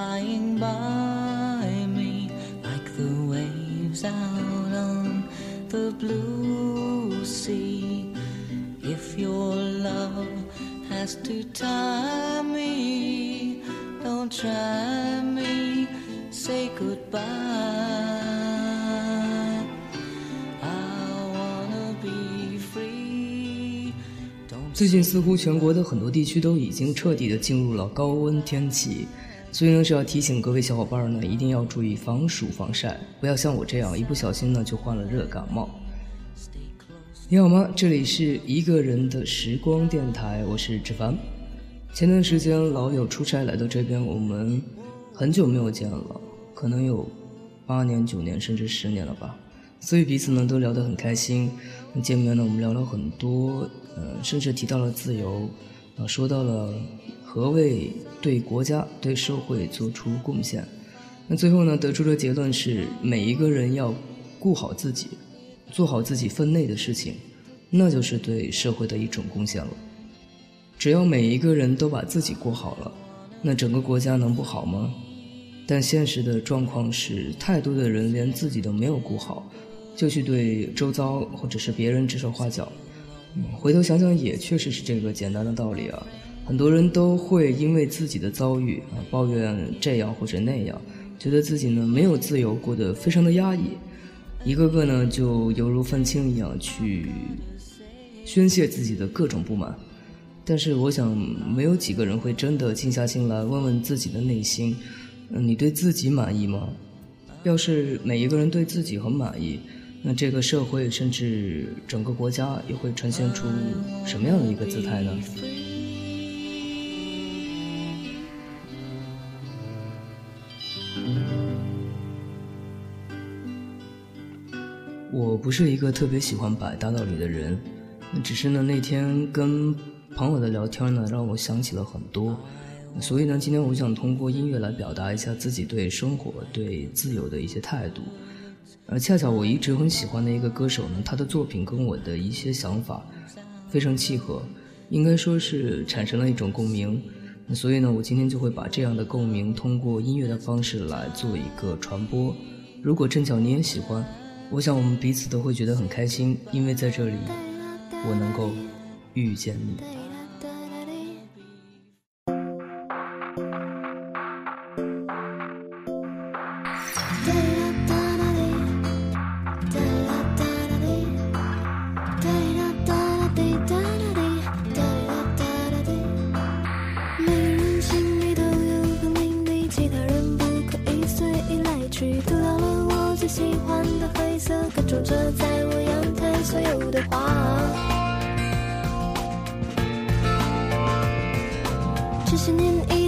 Flying by me, like the waves out on the blue sea. If your love has to tie me, don't try me, say goodbye. I wanna be free. Don't 最近似乎全国的很多地区都已经彻底的进入了高温天气，所以呢是要提醒各位小伙伴呢，一定要注意防暑防晒，不要像我这样一不小心呢就患了热感冒。你好吗？这里是一个人的时光电台，我是志凡。前段时间老友出差来到这边，我们很久没有见了，可能有八年、九年甚至十年了吧，所以彼此呢都聊得很开心。见面呢，我们聊了很多，呃，甚至提到了自由，啊，说到了何谓对国家、对社会做出贡献。那最后呢，得出的结论是，每一个人要顾好自己，做好自己分内的事情，那就是对社会的一种贡献了。只要每一个人都把自己过好了，那整个国家能不好吗？但现实的状况是，太多的人连自己都没有顾好，就去对周遭或者是别人指手画脚。嗯回头想想，也确实是这个简单的道理啊。很多人都会因为自己的遭遇啊抱怨这样或者那样，觉得自己呢没有自由，过得非常的压抑，一个个呢就犹如愤青一样去宣泄自己的各种不满。但是我想，没有几个人会真的静下心来问问自己的内心，嗯，你对自己满意吗？要是每一个人对自己很满意，那这个社会甚至整个国家又会呈现出什么样的一个姿态呢？我不是一个特别喜欢摆大道理的人，只是呢那天跟朋友的聊天呢，让我想起了很多，所以呢，今天我想通过音乐来表达一下自己对生活、对自由的一些态度。而恰巧我一直很喜欢的一个歌手呢，他的作品跟我的一些想法非常契合，应该说是产生了一种共鸣。所以呢，我今天就会把这样的共鸣通过音乐的方式来做一个传播。如果正巧你也喜欢，我想我们彼此都会觉得很开心，因为在这里我能够遇见你。这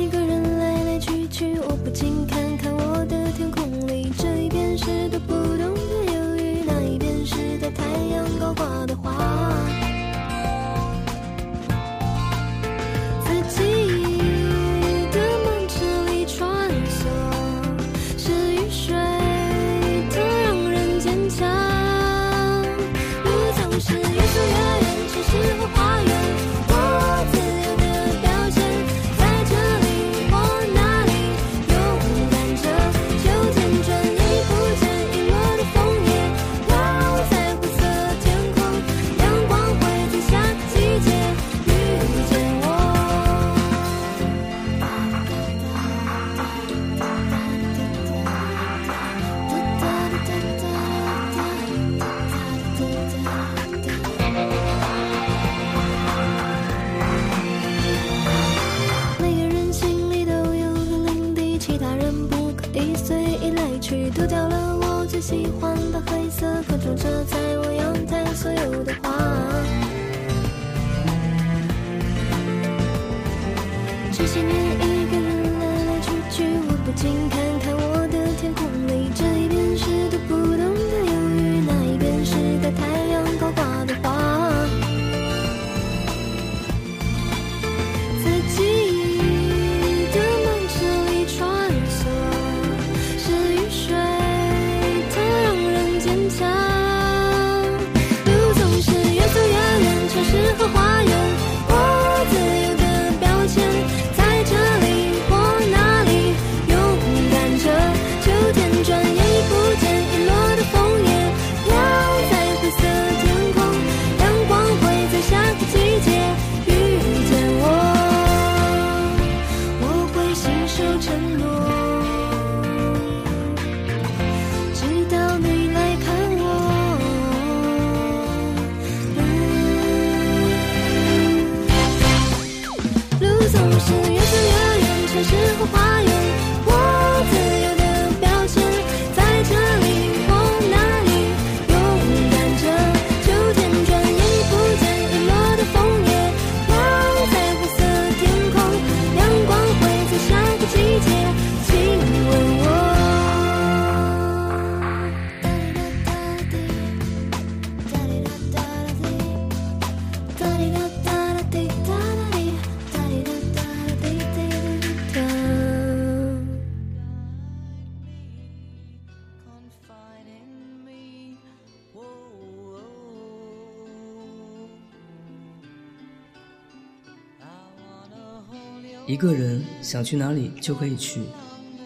个人想去哪里就可以去，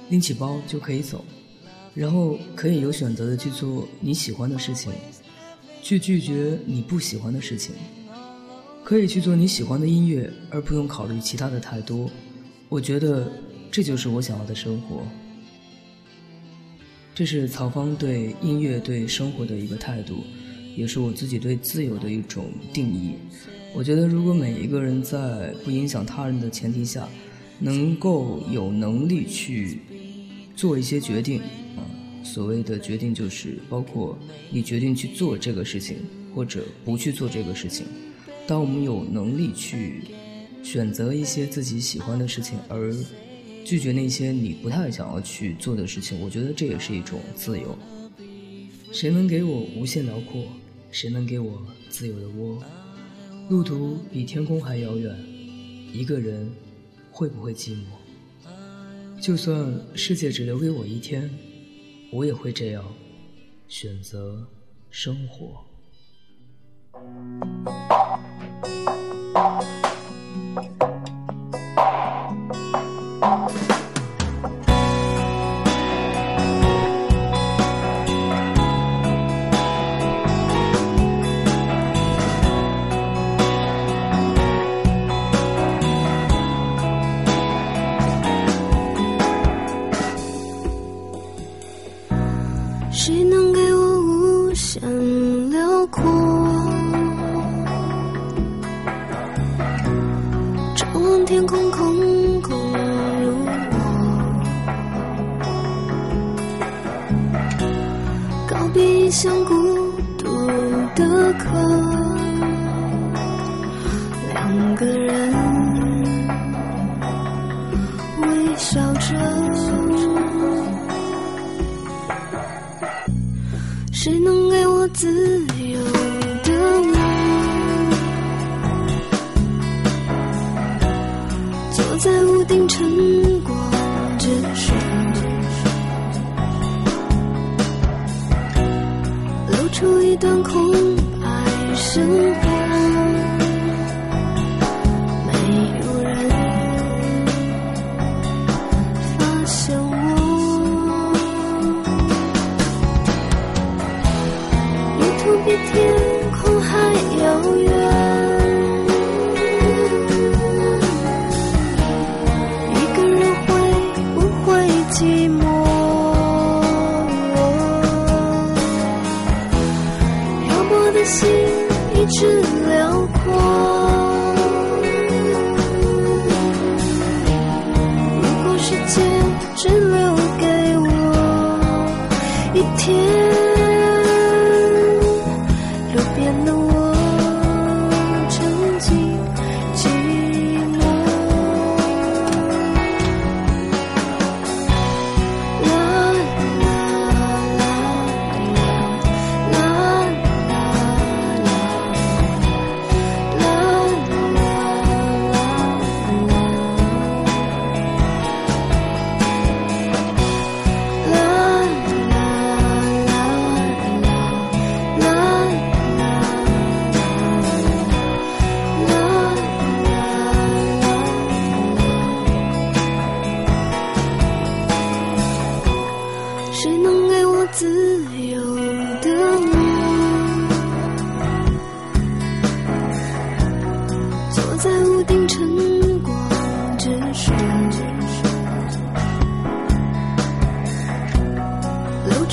拎起包就可以走，然后可以有选择的去做你喜欢的事情，去拒绝你不喜欢的事情，可以去做你喜欢的音乐，而不用考虑其他的太多。我觉得这就是我想要的生活。这是曹芳对音乐、对生活的一个态度，也是我自己对自由的一种定义。我觉得，如果每一个人在不影响他人的前提下，能够有能力去做一些决定，啊，所谓的决定就是包括你决定去做这个事情，或者不去做这个事情。当我们有能力去选择一些自己喜欢的事情，而拒绝那些你不太想要去做的事情，我觉得这也是一种自由。谁能给我无限辽阔？谁能给我自由的窝？路途比天空还遥远，一个人会不会寂寞？就算世界只留给我一天，我也会这样选择生活。天空，空空如我。告别像孤独的客，白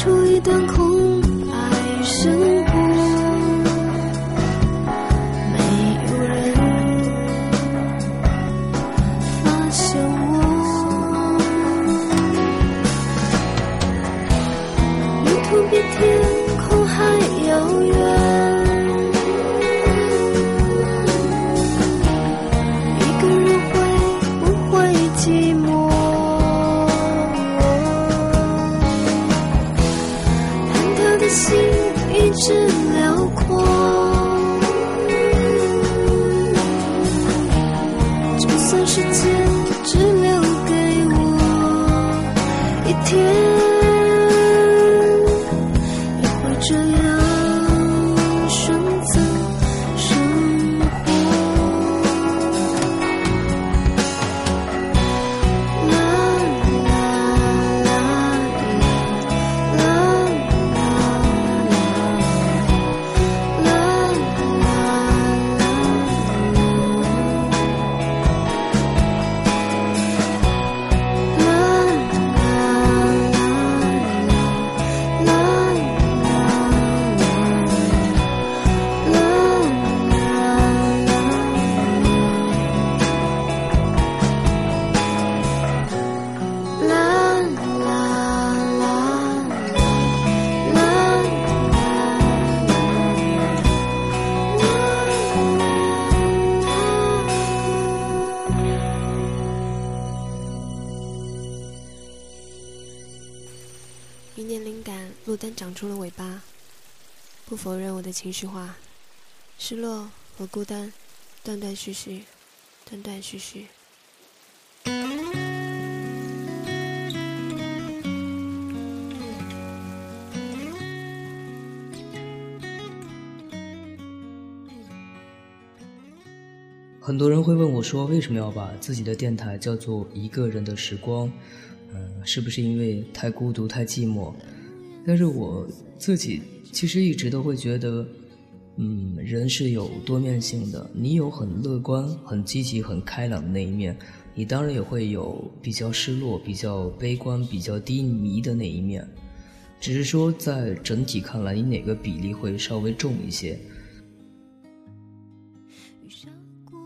出一段空白生长出了尾巴。不否认我的情绪化，失落和孤单，断断续续，断断续续。很多人会问我说，为什么要把自己的电台叫做“一个人的时光”？嗯，是不是因为太孤独、太寂寞？但是我自己其实一直都会觉得，嗯，人是有多面性的。你有很乐观、很积极、很开朗的那一面，你当然也会有比较失落、比较悲观、比较低迷的那一面。只是说，在整体看来，你哪个比例会稍微重一些？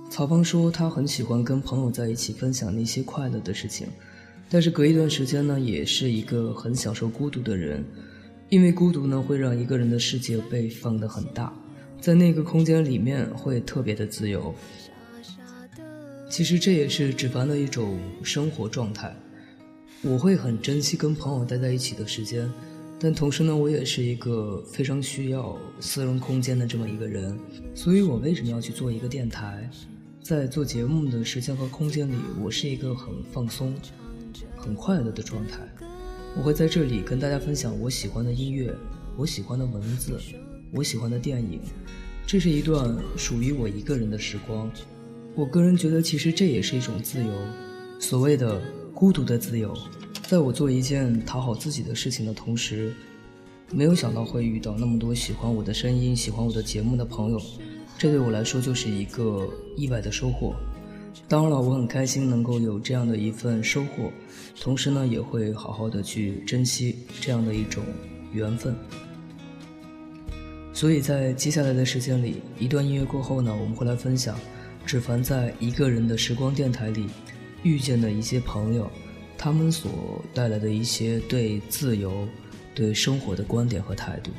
曹芳说，他很喜欢跟朋友在一起分享那些快乐的事情，但是隔一段时间呢，也是一个很享受孤独的人，因为孤独呢，会让一个人的世界被放得很大，在那个空间里面会特别的自由。其实这也是芷凡的一种生活状态。我会很珍惜跟朋友待在一起的时间，但同时呢，我也是一个非常需要私人空间的这么一个人，所以我为什么要去做一个电台？在做节目的时间和空间里，我是一个很放松、很快乐的状态。我会在这里跟大家分享我喜欢的音乐、我喜欢的文字、我喜欢的电影。这是一段属于我一个人的时光。我个人觉得，其实这也是一种自由，所谓的孤独的自由。在我做一件讨好自己的事情的同时，没有想到会遇到那么多喜欢我的声音、喜欢我的节目的朋友。这对我来说就是一个意外的收获。当然了，我很开心能够有这样的一份收获，同时呢，也会好好的去珍惜这样的一种缘分。所以在接下来的时间里，一段音乐过后呢，我们会来分享芷凡在一个人的时光电台里遇见的一些朋友，他们所带来的一些对自由、对生活的观点和态度。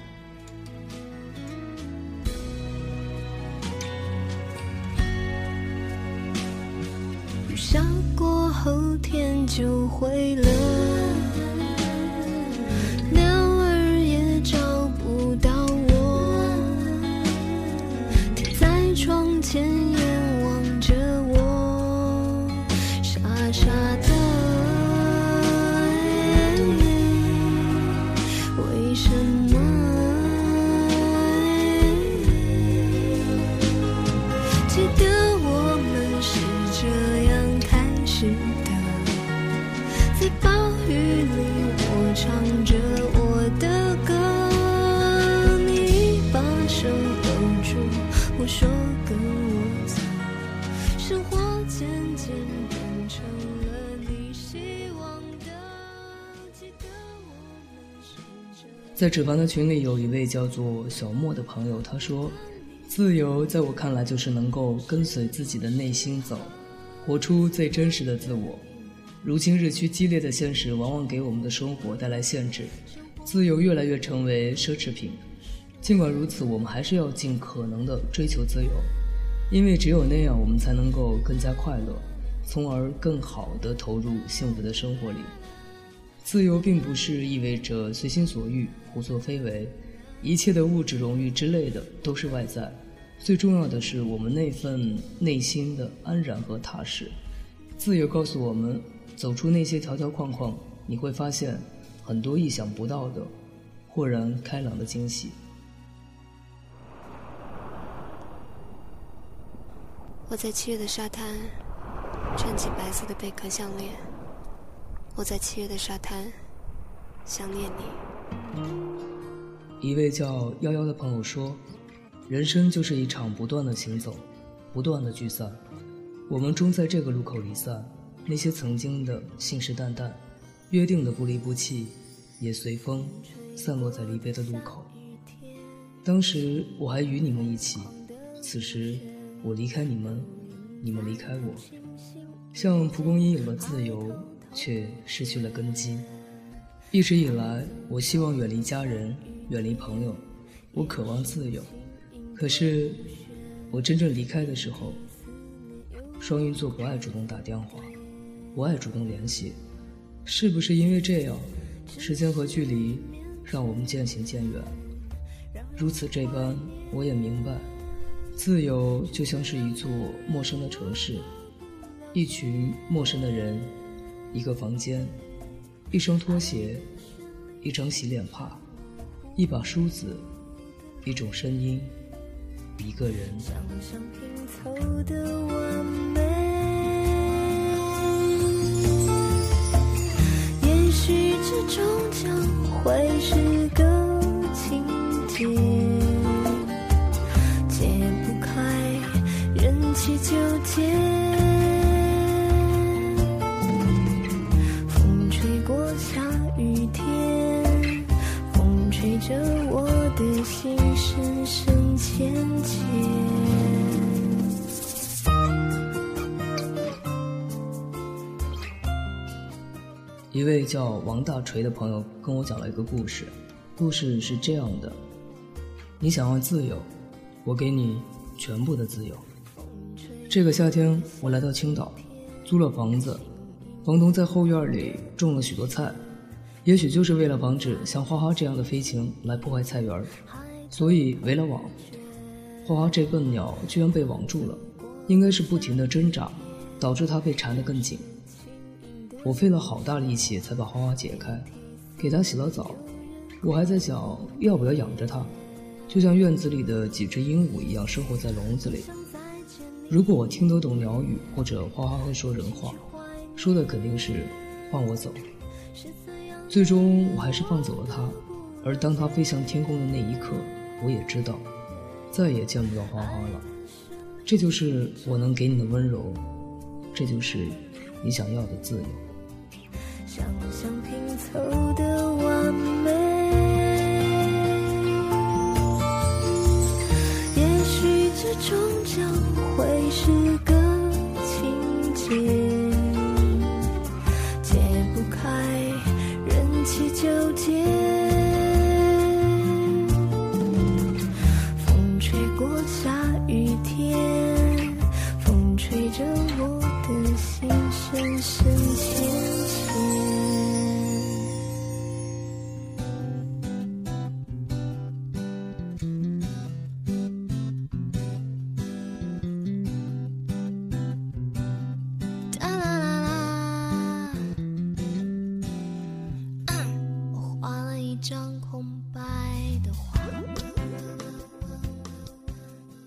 就会了着我的歌，你把手搂住，我说，生活渐渐变成了希望。在纸凡的群里有一位叫做小莫的朋友，他说：“自由在我看来就是能够跟随自己的内心走，活出最真实的自我。如今日趋激烈的现实，往往给我们的生活带来限制，自由越来越成为奢侈品。尽管如此，我们还是要尽可能的追求自由，因为只有那样，我们才能够更加快乐，从而更好地投入幸福的生活里。”自由并不是意味着随心所欲、胡作非为，一切的物质、荣誉之类的都是外在，最重要的是我们那份内心的安然和踏实。自由告诉我们，走出那些条条框框，你会发现很多意想不到的、豁然开朗的惊喜。我在七月的沙滩，穿起白色的贝壳项链。我在七月的沙滩，想念你。一位叫幺幺的朋友说：“人生就是一场不断的行走，不断的聚散。我们终在这个路口离散。那些曾经的信誓旦旦、约定的不离不弃，也随风散落在离别的路口。当时我还与你们一起，此时我离开你们，你们离开我。像蒲公英有了自由。”却失去了根基。一直以来，我希望远离家人，远离朋友，我渴望自由。可是，我真正离开的时候，双鱼座不爱主动打电话，不爱主动联系，是不是因为这样，时间和距离让我们渐行渐远？如此这般，我也明白，自由就像是一座陌生的城市，一群陌生的人。一个房间，一双拖鞋，一张洗脸帕，一把梳子，一种声音，一个人。也许这终将会是个情节解不开人气纠结风吹过下雨天风吹着我的心深深浅浅一位叫王大锤的朋友跟我讲了一个故事，故事是这样的：你想要自由，我给你全部的自由。这个夏天，我来到青岛，租了房子，房东在后院里种了许多菜。也许就是为了防止像花花这样的飞禽来破坏菜园所以围了网。花花这笨鸟居然被网住了，应该是不停的挣扎，导致它被缠得更紧。我费了好大力气才把花花解开，给它洗了澡。我还在想要不要养着它，就像院子里的几只鹦鹉一样生活在笼子里。如果我听得懂鸟语，或者花花会说人话，说的肯定是放我走。最终，我还是放走了它。而当它飞向天空的那一刻，我也知道，再也见不到花花了。这就是我能给你的温柔，这就是你想要的自由。想象拼凑的完美也许这终将会是个情节解不开人气纠结。风吹过下雨天风吹着我的心深深牵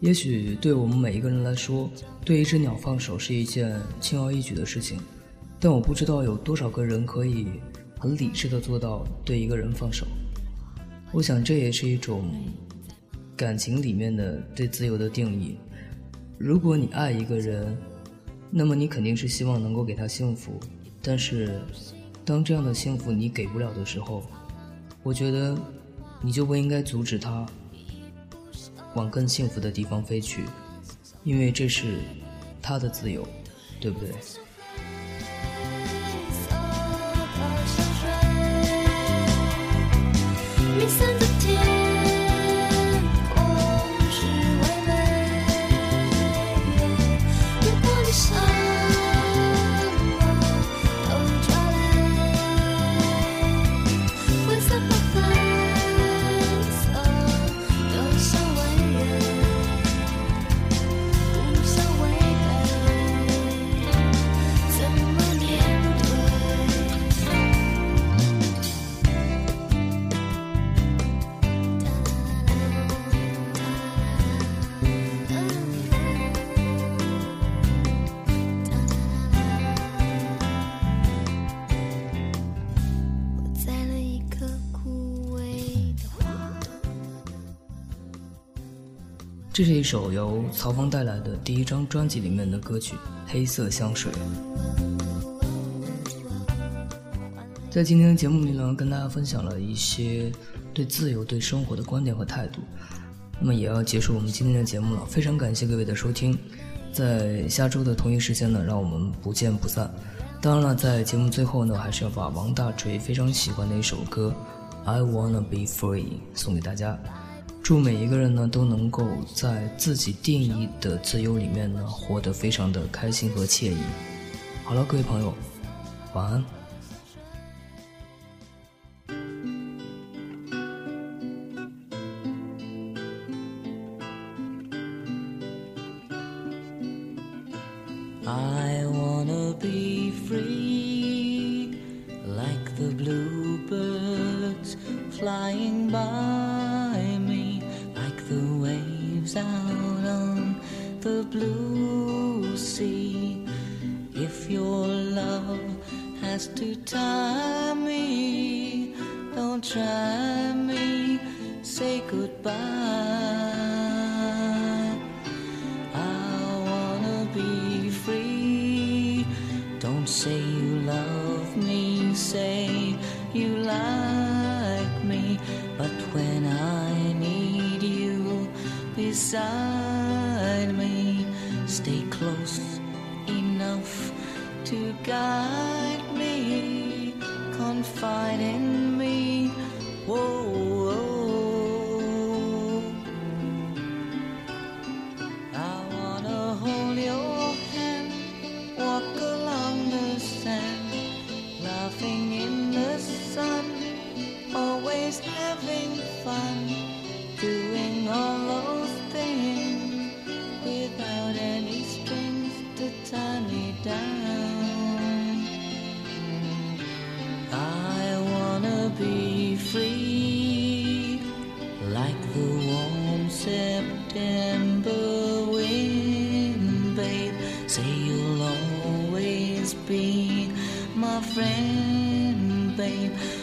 也许对我们每一个人来说，对一只鸟放手是一件轻而易举的事情，但我不知道有多少个人可以很理智的做到对一个人放手。我想这也是一种感情里面的对自由的定义。如果你爱一个人，那么你肯定是希望能够给他幸福，但是当这样的幸福你给不了的时候，我觉得你就不应该阻止他往更幸福的地方飞去，因为这是他的自由，对不对？这是一首由曹峰带来的第一张专辑里面的歌曲《黑色香水》。在今天的节目里呢，跟大家分享了一些对自由、对生活的观点和态度。那么也要结束我们今天的节目了，非常感谢各位的收听。在下周的同一时间呢，让我们不见不散。当然了，在节目最后呢，还是要把王大锤非常喜欢的一首歌《I Wanna Be Free》送给大家。祝每一个人呢都能够在自己定义的自由里面呢活得非常的开心和惬意。好了，各位朋友，晚安。I wanna be free, beside me, stay close enough to guide me, confide in friend, babe.